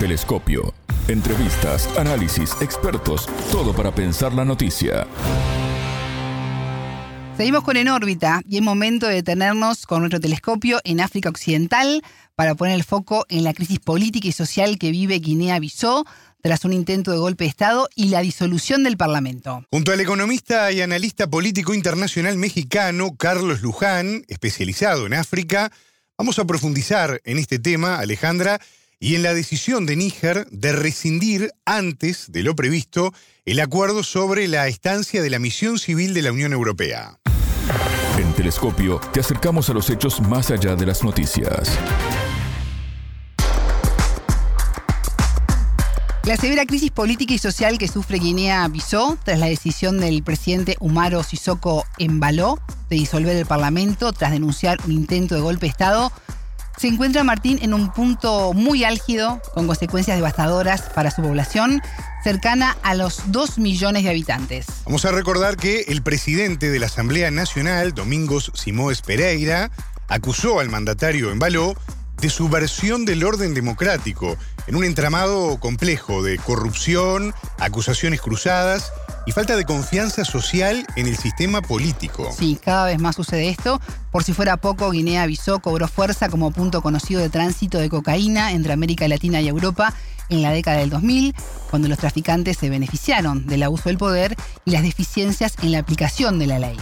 Telescopio. Entrevistas, análisis, expertos, todo para pensar la noticia. Seguimos con En órbita y es momento de detenernos con nuestro telescopio en África Occidental para poner el foco en la crisis política y social que vive Guinea-Bissau tras un intento de golpe de Estado y la disolución del Parlamento. Junto al economista y analista político internacional mexicano Carlos Luján, especializado en África, vamos a profundizar en este tema, Alejandra, y en la decisión de Níger de rescindir antes de lo previsto el acuerdo sobre la estancia de la misión civil de la Unión Europea. En Telescopio te acercamos a los hechos más allá de las noticias. La severa crisis política y social que sufre Guinea-Bissau tras la decisión del presidente Umaro Sissoko Embalo de disolver el Parlamento tras denunciar un intento de golpe de Estado se encuentra Martín en un punto muy álgido, con consecuencias devastadoras para su población, cercana a los 2 millones de habitantes. Vamos a recordar que el presidente de la Asamblea Nacional, Domingos Simões Pereira, acusó al mandatario Embaló de subversión del orden democrático en un entramado complejo de corrupción, acusaciones cruzadas y falta de confianza social en el sistema político. Sí, cada vez más sucede esto. Por si fuera poco, Guinea-Bissau cobró fuerza como punto conocido de tránsito de cocaína entre América Latina y Europa en la década del 2000, cuando los traficantes se beneficiaron del abuso del poder y las deficiencias en la aplicación de la ley.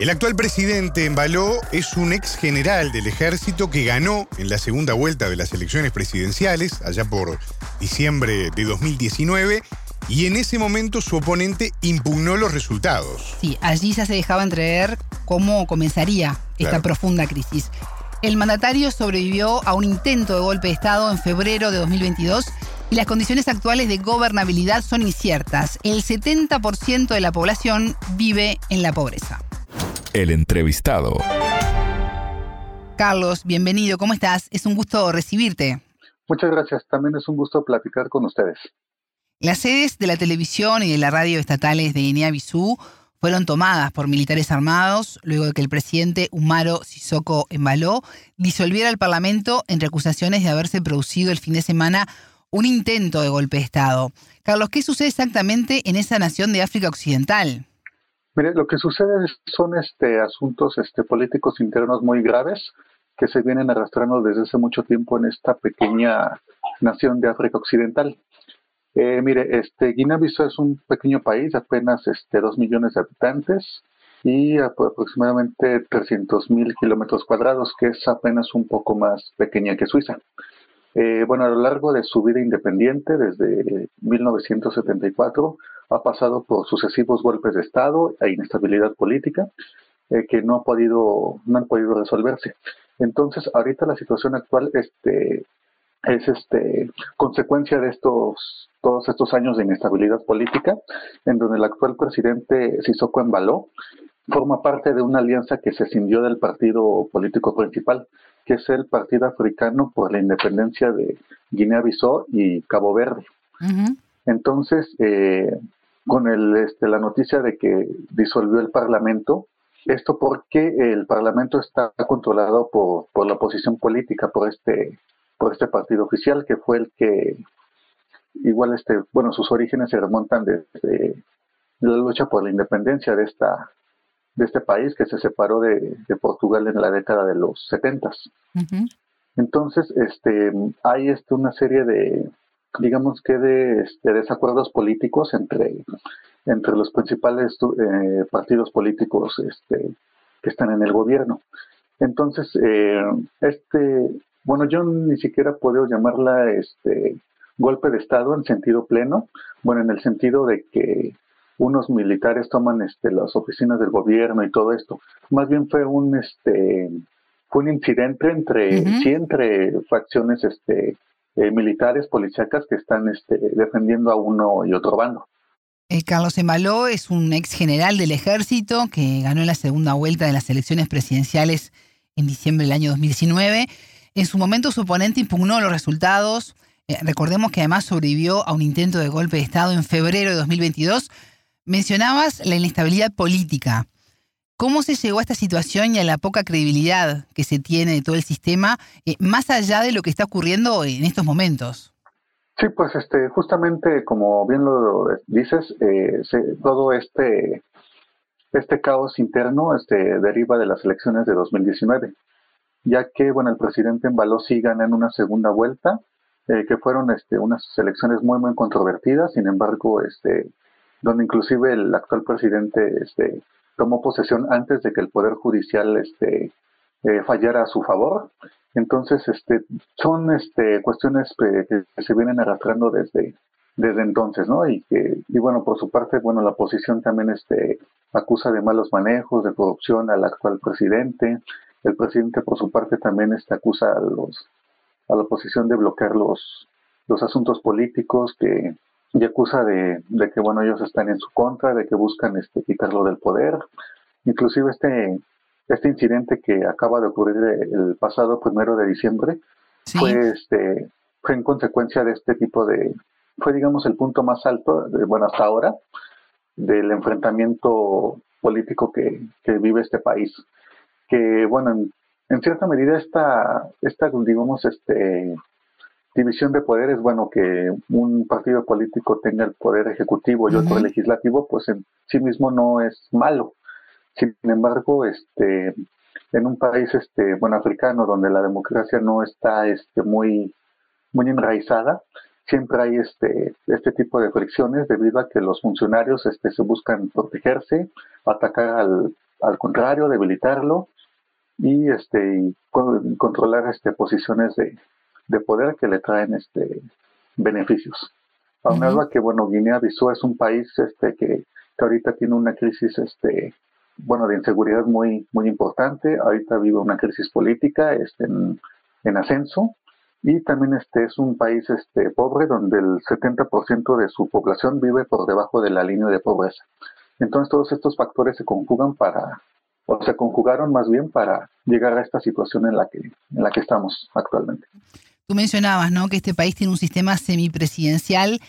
El actual presidente Embaló es un ex general del ejército que ganó en la segunda vuelta de las elecciones presidenciales, allá por diciembre de 2019, y en ese momento su oponente impugnó los resultados. Sí, allí ya se dejaba entrever cómo comenzaría esta profunda crisis. El mandatario sobrevivió a un intento de golpe de Estado en febrero de 2022 y las condiciones actuales de gobernabilidad son inciertas. El 70% de la población vive en la pobreza. El entrevistado. Carlos, bienvenido, ¿cómo estás? Es un gusto recibirte. Muchas gracias, también es un gusto platicar con ustedes. Las sedes de la televisión y de la radio estatales de Guinea-Bissau fueron tomadas por militares armados luego de que el presidente Umaro Sissoko Embaló disolviera el Parlamento entre acusaciones de haberse producido el fin de semana un intento de golpe de Estado. Carlos, ¿qué sucede exactamente en esa nación de África Occidental? Mire, lo que sucede son este, asuntos este, políticos internos muy graves que se vienen arrastrando desde hace mucho tiempo en esta pequeña nación de África Occidental. Eh, mire, este, Guinea-Bissau es un pequeño país, apenas este, 2 millones de habitantes y aproximadamente 300 mil kilómetros cuadrados, que es apenas un poco más pequeña que Suiza. Eh, bueno, a lo largo de su vida independiente, desde 1974, ha pasado por sucesivos golpes de Estado e inestabilidad política eh, que no, ha podido, no han podido resolverse. Entonces, ahorita la situación actual este, es este, consecuencia de estos todos estos años de inestabilidad política, en donde el actual presidente Sissoko Embaló forma parte de una alianza que se cindió del partido político principal, que es el Partido Africano por la Independencia de Guinea-Bissau y Cabo Verde. Entonces, eh, con el, este, la noticia de que disolvió el Parlamento, esto porque el Parlamento está controlado por, por la oposición política, por este, por este partido oficial, que fue el que igual este, bueno, sus orígenes se remontan desde la lucha por la independencia de esta de este país que se separó de, Portugal en la década de los 70. Entonces, este, hay este, una serie de, digamos que de, este, desacuerdos políticos entre, entre los principales eh, partidos políticos este, que están en el gobierno. Entonces, eh, este, bueno, yo ni siquiera puedo llamarla este, golpe de Estado en sentido pleno, bueno, en el sentido de que unos militares toman este, las oficinas del gobierno y todo esto. Más bien fue un este fue un incidente entre sí entre facciones este eh, militares policíacas que están este, defendiendo a uno y otro bando. Eh, Carlos Emaló es un ex general del ejército que ganó en la segunda vuelta de las elecciones presidenciales en diciembre del año 2019. En su momento su oponente impugnó los resultados eh, recordemos que además sobrevivió a un intento de golpe de Estado en febrero de 2022. Mencionabas la inestabilidad política. ¿Cómo se llegó a esta situación y a la poca credibilidad que se tiene de todo el sistema, eh, más allá de lo que está ocurriendo en estos momentos? Sí, pues este, justamente como bien lo dices, eh, todo este este caos interno este, deriva de las elecciones de 2019, ya que bueno el presidente Embaló sí gana en una segunda vuelta, eh, que fueron este, unas elecciones muy muy controvertidas, sin embargo, este, donde inclusive el actual presidente este, tomó posesión antes de que el poder judicial este, eh, fallara a su favor. Entonces, este, son este, cuestiones que, se vienen arrastrando desde, desde entonces, ¿no? Y que, y bueno, por su parte, bueno, la oposición también este, acusa de malos manejos, de corrupción al actual presidente. El presidente, por su parte, también este, acusa a los a la oposición de bloquear los, los asuntos políticos que y acusa de, de, que bueno ellos están en su contra, de que buscan este quitarlo del poder. Inclusive este este incidente que acaba de ocurrir el pasado primero de diciembre fue este fue en consecuencia de este tipo de fue digamos el punto más alto de, bueno hasta ahora del enfrentamiento político que, vive este país. Que, bueno, en, cierta medida esta, esta, digamos, este, división de poderes, bueno, que un partido político tenga el poder ejecutivo y otro legislativo, pues en sí mismo no es malo. Sin embargo, este, en un país, este, bueno, africano, donde la democracia no está, este, muy, muy enraizada, siempre hay este, este tipo de fricciones debido a que los funcionarios este, se buscan protegerse, atacar al, al contrario, debilitarlo y este controlar este posiciones de, de, poder que le traen este beneficios. Aunado a que bueno Guinea-Bissau es un país este que, que, ahorita tiene una crisis este bueno de inseguridad muy muy importante, ahorita vive una crisis política este en, en ascenso y también este es un país este pobre donde el 70% de su población vive por debajo de la línea de pobreza. Entonces todos estos factores se conjugan para o se conjugaron más bien para llegar a esta situación en la que en la que estamos actualmente. Tú mencionabas, ¿no? que este país tiene un sistema semipresidencial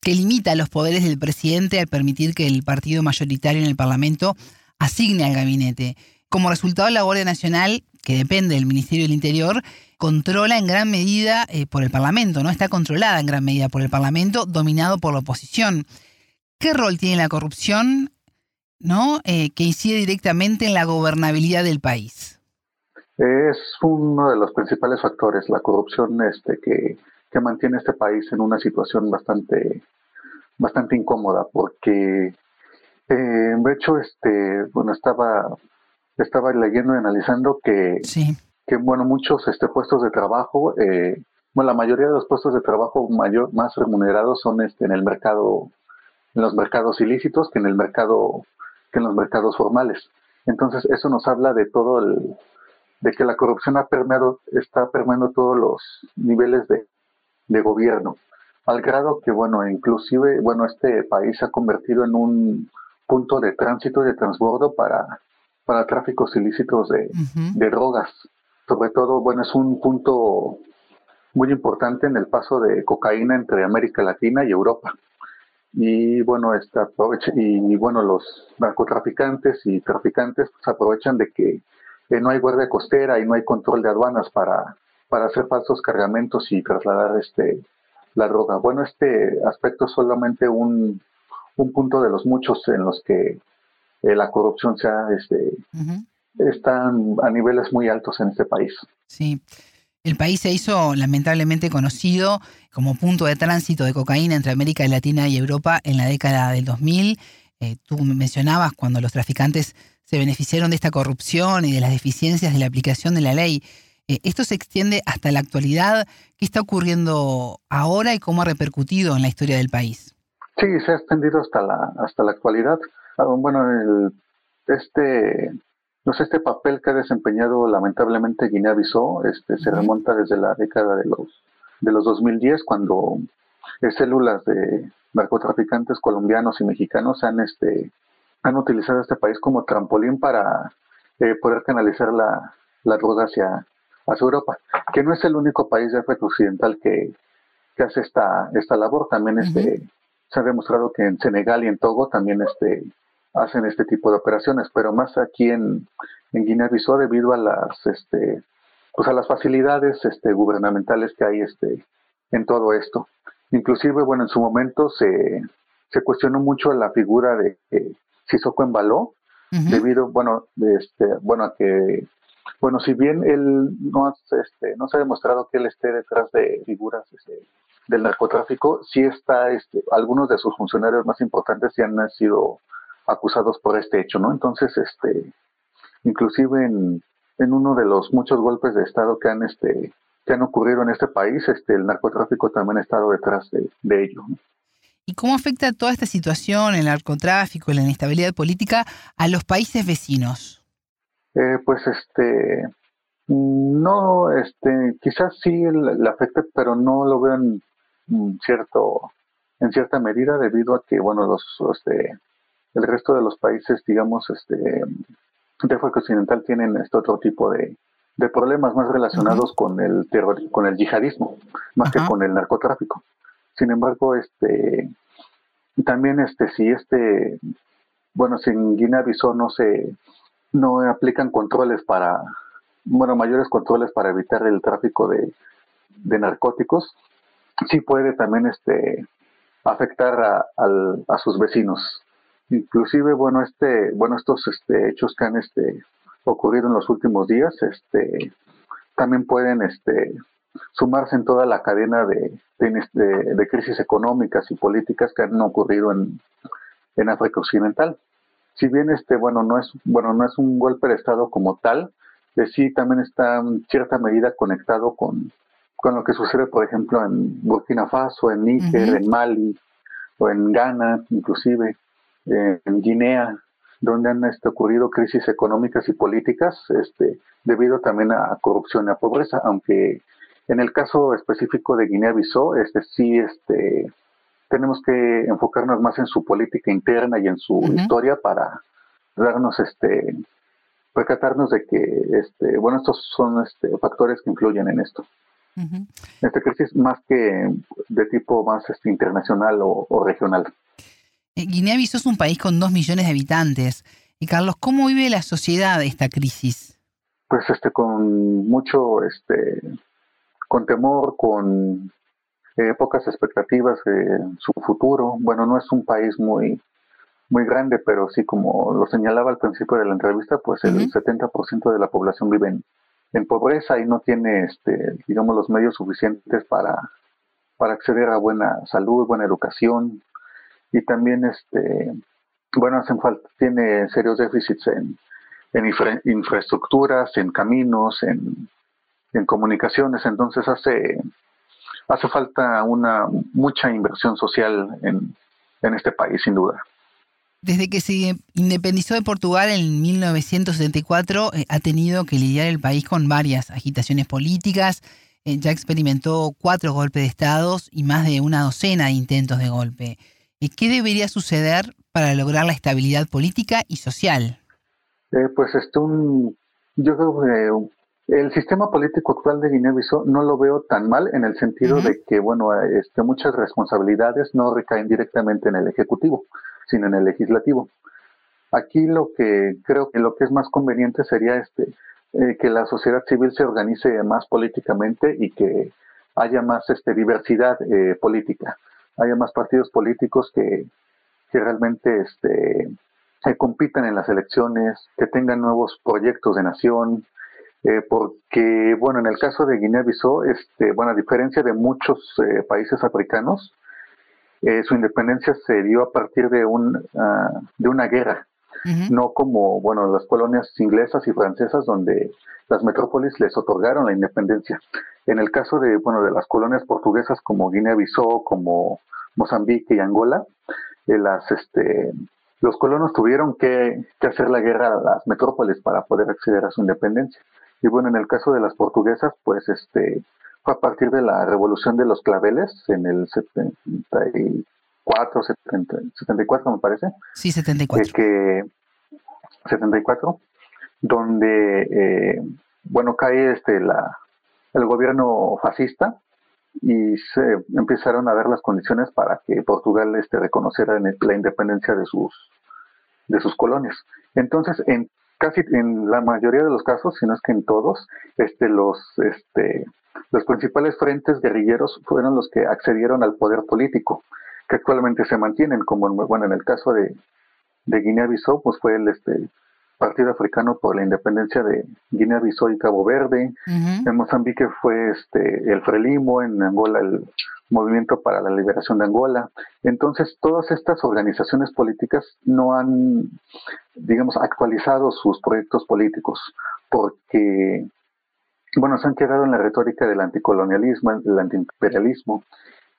que limita los poderes del presidente al permitir que el partido mayoritario en el Parlamento asigne al gabinete. Como resultado, la Guardia Nacional, que depende del Ministerio del Interior, controla en gran medida eh, por el Parlamento, ¿no? Está controlada en gran medida por el Parlamento, dominado por la oposición. ¿Qué rol tiene la corrupción, ¿no? Eh, que incide directamente en la gobernabilidad del país? Es uno de los principales factores, la corrupción este, que, que mantiene este país en una situación bastante, bastante incómoda, porque eh, de hecho, este, bueno, estaba, estaba leyendo y analizando que sí que bueno, muchos este, puestos de trabajo, eh, bueno, la mayoría de los puestos de trabajo mayor, más remunerados son este, en el mercado, en los mercados ilícitos que en el mercado, que en los mercados formales. Entonces, eso nos habla de todo el, de que la corrupción ha permeado, está permeando todos los niveles de, de gobierno, al grado que, bueno, inclusive, bueno, este país se ha convertido en un punto de tránsito y de transbordo para, para tráficos ilícitos de, de drogas sobre todo, bueno, es un punto muy importante en el paso de cocaína entre América Latina y Europa. Y bueno, esta y, bueno, los narcotraficantes y traficantes pues, aprovechan de que eh, no hay guardia costera y no hay control de aduanas para, para hacer falsos cargamentos y trasladar este la droga. Bueno, este aspecto es solamente un, un punto de los muchos en los que eh, la corrupción se ha este, están a niveles muy altos en este país. Sí. El país se hizo lamentablemente conocido como punto de tránsito de cocaína entre América Latina y Europa en la década del 2000. Eh, tú mencionabas cuando los traficantes se beneficiaron de esta corrupción y de las deficiencias de la aplicación de la ley. Eh, esto se extiende hasta la actualidad. ¿Qué está ocurriendo ahora y cómo ha repercutido en la historia del país? Sí, se ha extendido hasta la, hasta la actualidad. Ah, bueno, el, este no sé, este papel que ha desempeñado lamentablemente Guinea-Bissau este, se remonta desde la década de los, de los 2010, cuando células de narcotraficantes colombianos y mexicanos han, este, han utilizado este país como trampolín para eh, poder canalizar la, la droga hacia, hacia Europa, que no es el único país de África Occidental que, que hace esta, esta labor. También este, se ha demostrado que en Senegal y en Togo también este, hacen este tipo de operaciones, pero más aquí en, en Guinea-Bissau debido a las este pues a las facilidades este gubernamentales que hay este en todo esto. Inclusive, bueno, en su momento se, se cuestionó mucho la figura de eh, Sissoko Embaló, debido, bueno, este, bueno, a que, bueno, si bien él no, este, no se ha demostrado que él esté detrás de figuras este, del narcotráfico, sí está, este, algunos de sus funcionarios más importantes sí han sido acusados por este hecho, ¿no? Entonces, este, inclusive en, en uno de los muchos golpes de Estado que han, este, que han ocurrido en este país, este, el narcotráfico también ha estado detrás de, de ello. ¿Y cómo afecta toda esta situación, el narcotráfico, la inestabilidad política, a los países vecinos? Eh, pues este, no, este, quizás sí le afecte, pero no lo veo en cierto, en cierta medida debido a que, bueno, los, este, el resto de los países, digamos, este, de África Occidental tienen este otro tipo de, de problemas más relacionados con el terror, con el yihadismo, más que con el narcotráfico. Sin embargo, este también este si este bueno, si en Guinea-Bissau no se no aplican controles para bueno, mayores controles para evitar el tráfico de, de narcóticos, sí puede también este afectar a, a sus vecinos. Inclusive, bueno, este, bueno, estos este, hechos que han este, ocurrido en los últimos días, este, también pueden este, sumarse en toda la cadena de, de, crisis económicas y políticas que han ocurrido en, en África Occidental. Si bien este, bueno, no es, bueno, no es un golpe de Estado como tal, de sí también está en cierta medida conectado con, con lo que sucede, por ejemplo, en Burkina Faso, en Níger, en Mali, o en Ghana, inclusive, eh, en Guinea, donde han este, ocurrido crisis económicas y políticas, este, debido también a corrupción y a pobreza, aunque en el caso específico de Guinea-Bissau, este sí, este, tenemos que enfocarnos más en su política interna y en su historia para darnos, este, percatarnos de que, este, bueno, estos son este, factores que influyen en esto. Esta crisis más que de tipo más este, internacional o, regional. Eh, Guinea-Bissau es un país con dos millones de habitantes. Y Carlos, ¿cómo vive la sociedad esta crisis? Pues este, con mucho este, con temor, con eh, pocas expectativas de su futuro. Bueno, no es un país muy, muy grande, pero sí, como lo señalaba al principio de la entrevista, pues el 70% de la población vive en, pobreza y no tiene, este, digamos, los medios suficientes para, para acceder a buena salud, buena educación y también, este, bueno, hacen falta, tiene serios déficits en, en infraestructuras, en caminos, en en comunicaciones, entonces hace, hace falta una mucha inversión social en, en este país, sin duda. Desde que se independizó de Portugal en 1974, eh, ha tenido que lidiar el país con varias agitaciones políticas. Eh, ya experimentó cuatro golpes de Estado y más de una docena de intentos de golpe. Eh, ¿Qué debería suceder para lograr la estabilidad política y social? pues esto un, yo creo que el sistema político actual de Guinea-Bissau no lo veo tan mal en el sentido de que, bueno, este, muchas responsabilidades no recaen directamente en el Ejecutivo, sino en el Legislativo. Aquí lo que creo que lo que es más conveniente sería este eh, que la sociedad civil se organice más políticamente y que haya más este, diversidad eh, política, haya más partidos políticos que, que realmente este, compitan en las elecciones, que tengan nuevos proyectos de nación, eh, porque, bueno, en el caso de Guinea-Bissau, este, bueno, a diferencia de muchos eh, países africanos, eh, su independencia se dio a partir de, un, uh, de una guerra, no como, bueno, las colonias inglesas y francesas donde las metrópolis les otorgaron la independencia. En el caso de, bueno, de las colonias portuguesas como Guinea-Bissau, como Mozambique y Angola, las, este, los colonos tuvieron que, que hacer la guerra a las metrópolis para poder acceder a su independencia. Y bueno, en el caso de las portuguesas, pues este fue a partir de la revolución de los claveles en el 74, 74 me parece. Sí, 74. Eh, que 74, donde eh, bueno cae este la el gobierno fascista y se empezaron a dar las condiciones para que Portugal este reconociera la independencia de sus de sus colonias. Entonces, en casi en la mayoría de los casos, si no es que en todos, este, los, este, los principales frentes guerrilleros fueron los que accedieron al poder político, que actualmente se mantienen, como bueno, en el caso de, de Guinea-Bissau, pues fue el este, Partido Africano por la Independencia de Guinea-Bissau y Cabo Verde. En Mozambique fue este, el Frelimo, en Angola el Movimiento para la Liberación de Angola. Entonces, todas estas organizaciones políticas no han, digamos, actualizado sus proyectos políticos porque, bueno, se han quedado en la retórica del anticolonialismo, el antiimperialismo.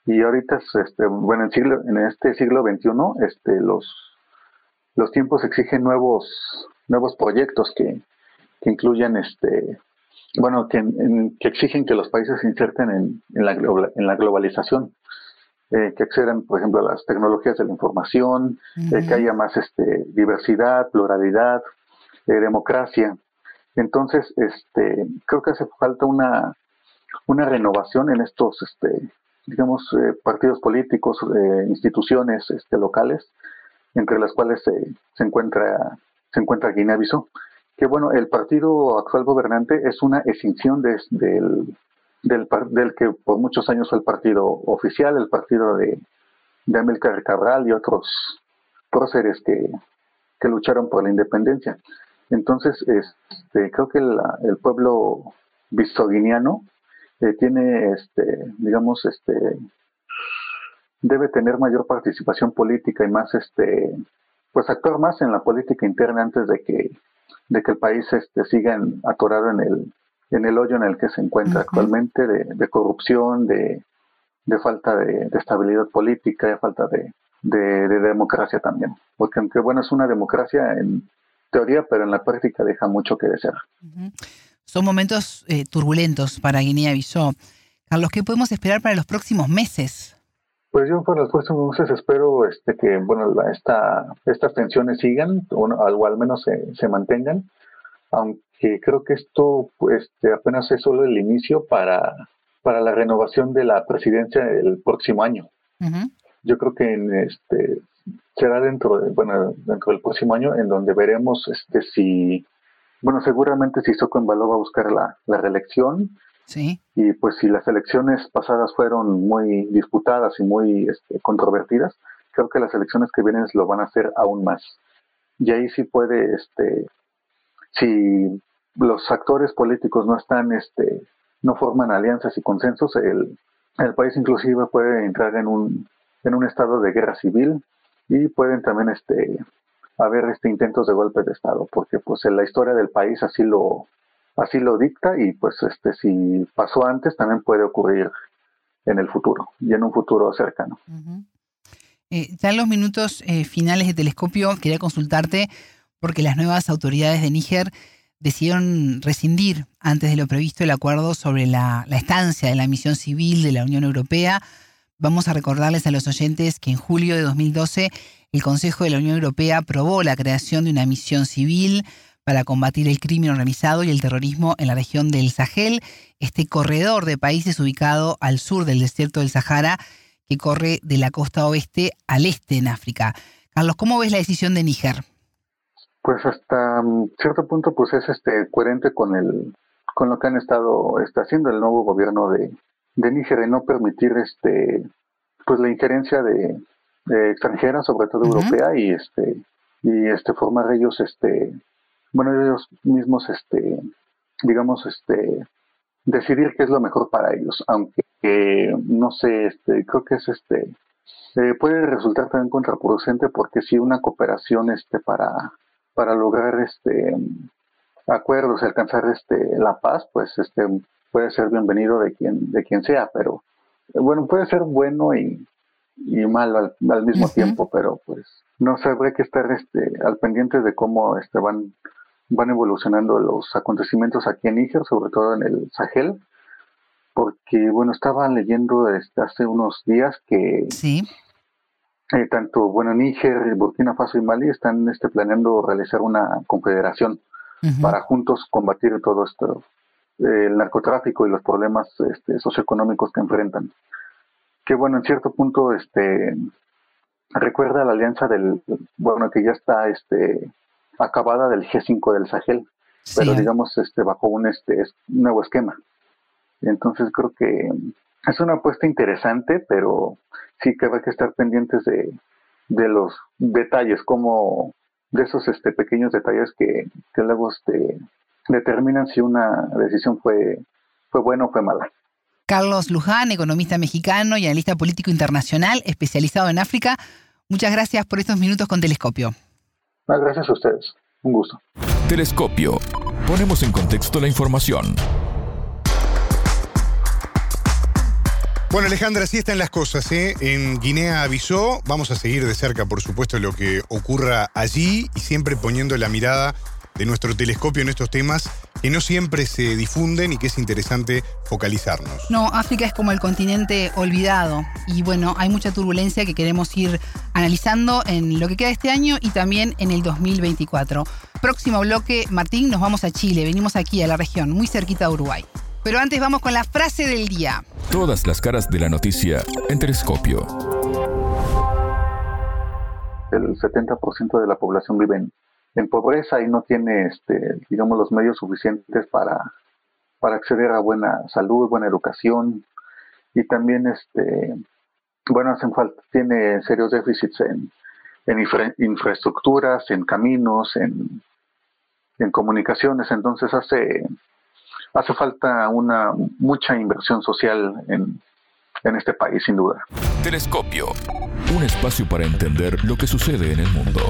Y ahorita, este, bueno, en, siglo, en este siglo XXI, este, los, los tiempos exigen nuevos nuevos proyectos que, que incluyan este bueno que, que, exigen que los países se inserten en, en, la, en la globalización eh, que accedan por ejemplo a las tecnologías de la información eh, que haya más este diversidad pluralidad eh, democracia. Entonces este creo que hace falta una una renovación en estos este digamos partidos políticos instituciones este locales entre las cuales se, se encuentra se encuentra Guinea-Bissau. Que bueno, el partido actual gobernante es una extinción del, del, que por muchos años fue el partido oficial, el partido de, de Amílcar Cabral y otros próceres que, que lucharon por la independencia. Entonces, este, creo que el pueblo bisoguiniano eh, tiene, este, digamos, este, debe tener mayor participación política y más, este, pues actuar más en la política interna antes de que de que el país este siga atorado en el en el hoyo en el que se encuentra actualmente de, corrupción de, falta de, estabilidad política de falta de, democracia también. Porque aunque bueno es una democracia en teoría pero en la práctica deja mucho que desear son momentos eh, turbulentos para Guinea-Bissau Carlos qué podemos esperar para los próximos meses pues yo para los próximos meses espero este, que bueno esta, estas tensiones sigan o, o al menos se, se, mantengan, aunque creo que esto este, apenas es solo el inicio para, para la renovación de la presidencia el próximo año. Yo creo que en este será dentro de, bueno dentro del próximo año en donde veremos este si bueno seguramente si Baló va a buscar la, la reelección Sí. Y pues si las elecciones pasadas fueron muy disputadas y muy este, controvertidas, creo que las elecciones que vienen lo van a hacer aún más. Y ahí sí puede, este, si los actores políticos no están, este, no forman alianzas y consensos, el, el país inclusive puede entrar en un, en un estado de guerra civil y pueden también, este, haber este intentos de golpe de estado, porque pues en la historia del país así lo, así lo dicta y pues este si pasó antes también puede ocurrir en el futuro y en un futuro cercano. Eh, ya en los minutos eh, finales de Telescopio quería consultarte porque las nuevas autoridades de Níger decidieron rescindir antes de lo previsto el acuerdo sobre la, la estancia de la misión civil de la Unión Europea. Vamos a recordarles a los oyentes que en julio de 2012 el Consejo de la Unión Europea aprobó la creación de una misión civil para combatir el crimen organizado y el terrorismo en la región del Sahel, este corredor de países ubicado al sur del desierto del Sahara que corre de la costa oeste al este en África. Carlos, ¿cómo ves la decisión de Níger? Pues hasta mm, cierto punto pues es este coherente con el con lo que han estado está haciendo el nuevo gobierno de, de Níger de no permitir este pues la injerencia de, extranjeras, sobre todo europea y este y este formar ellos este bueno, ellos mismos, este, digamos, este, decidir qué es lo mejor para ellos, aunque no sé, este, creo que es este, eh, puede resultar también contraproducente porque si una cooperación, este, para, para lograr, este, acuerdos, alcanzar, este, la paz, pues, este, puede ser bienvenido de quien, de quien sea, pero, bueno, puede ser bueno y, y malo al, mismo tiempo, pero pues no sé, habría que estar este, al pendiente de cómo este, van van evolucionando los acontecimientos aquí en Níger, sobre todo en el Sahel, porque, bueno, estaba leyendo desde hace unos días que sí. Eh, tanto, bueno, Níger, Burkina Faso y Mali están este, planeando realizar una confederación para juntos combatir todo esto, el narcotráfico y los problemas este, socioeconómicos que enfrentan. Que, bueno, en cierto punto, este recuerda la alianza del, bueno, que ya está este acabada del G5 del Sahel, pero digamos este bajo un este nuevo esquema. Entonces creo que es una apuesta interesante, pero sí que hay que estar pendientes de, de los detalles, como de esos este, pequeños detalles que, que luego este, determinan si una decisión fue, fue buena o fue mala. Carlos Luján, economista mexicano y analista político internacional especializado en África, muchas gracias por estos minutos con Telescopio. Gracias a ustedes. Un gusto. Telescopio. Ponemos en contexto la información. Bueno, Alejandra, así están las cosas. ¿eh? En Guinea avisó, vamos a seguir de cerca, por supuesto, lo que ocurra allí y siempre poniendo la mirada de nuestro telescopio en estos temas que no siempre se difunden y que es interesante focalizarnos. No, África es como el continente olvidado y bueno, hay mucha turbulencia que queremos ir analizando en lo que queda este año y también en el 2024. Próximo bloque, Martín, nos vamos a Chile, venimos aquí a la región, muy cerquita de Uruguay. Pero antes vamos con la frase del día. Todas las caras de la noticia en Telescopio. El 70% de la población vive en, pobreza y no tiene, este, digamos, los medios suficientes para, para acceder a buena salud, buena educación y también, este, bueno, hacen falta, tiene serios déficits en, en infraestructuras, en caminos, en, en comunicaciones, entonces hace hace falta una mucha inversión social en, en este país, sin duda. Telescopio, un espacio para entender lo que sucede en el mundo.